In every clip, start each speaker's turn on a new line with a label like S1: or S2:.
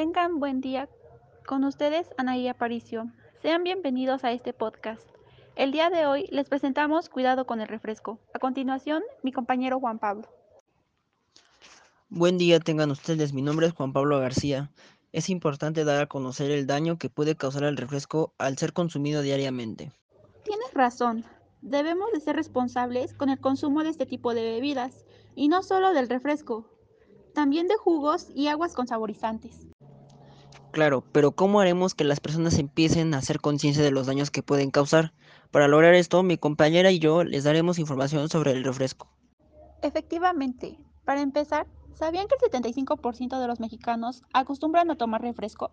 S1: Tengan buen día. Con ustedes, Anaí Aparicio. Sean bienvenidos a este podcast. El día de hoy les presentamos Cuidado con el refresco. A continuación, mi compañero Juan Pablo.
S2: Buen día tengan ustedes, mi nombre es Juan Pablo García. Es importante dar a conocer el daño que puede causar el refresco al ser consumido diariamente.
S1: Tienes razón, debemos de ser responsables con el consumo de este tipo de bebidas, y no solo del refresco, también de jugos y aguas con saborizantes.
S2: Claro, pero ¿cómo haremos que las personas empiecen a hacer conciencia de los daños que pueden causar? Para lograr esto, mi compañera y yo les daremos información sobre el refresco.
S1: Efectivamente, para empezar, ¿sabían que el 75% de los mexicanos acostumbran a tomar refresco?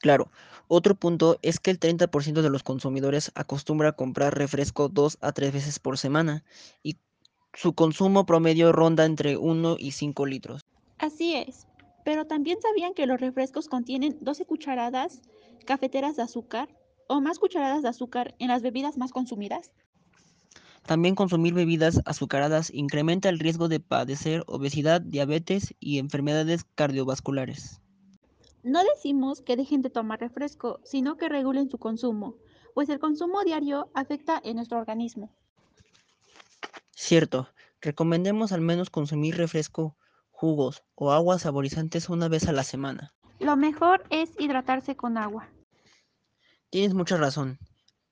S2: Claro, otro punto es que el 30% de los consumidores acostumbra a comprar refresco dos a tres veces por semana y su consumo promedio ronda entre 1 y 5 litros.
S1: Así es, pero también sabían que los refrescos contienen 12 cucharadas cafeteras de azúcar o más cucharadas de azúcar en las bebidas más consumidas.
S2: También consumir bebidas azucaradas incrementa el riesgo de padecer obesidad, diabetes y enfermedades cardiovasculares.
S1: No decimos que dejen de tomar refresco, sino que regulen su consumo, pues el consumo diario afecta en nuestro organismo.
S2: Cierto, recomendemos al menos consumir refresco jugos o aguas saborizantes una vez a la semana.
S1: Lo mejor es hidratarse con agua.
S2: Tienes mucha razón.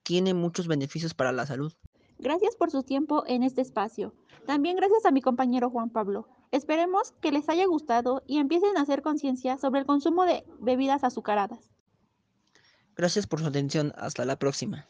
S2: Tiene muchos beneficios para la salud.
S1: Gracias por su tiempo en este espacio. También gracias a mi compañero Juan Pablo. Esperemos que les haya gustado y empiecen a hacer conciencia sobre el consumo de bebidas azucaradas.
S2: Gracias por su atención. Hasta la próxima.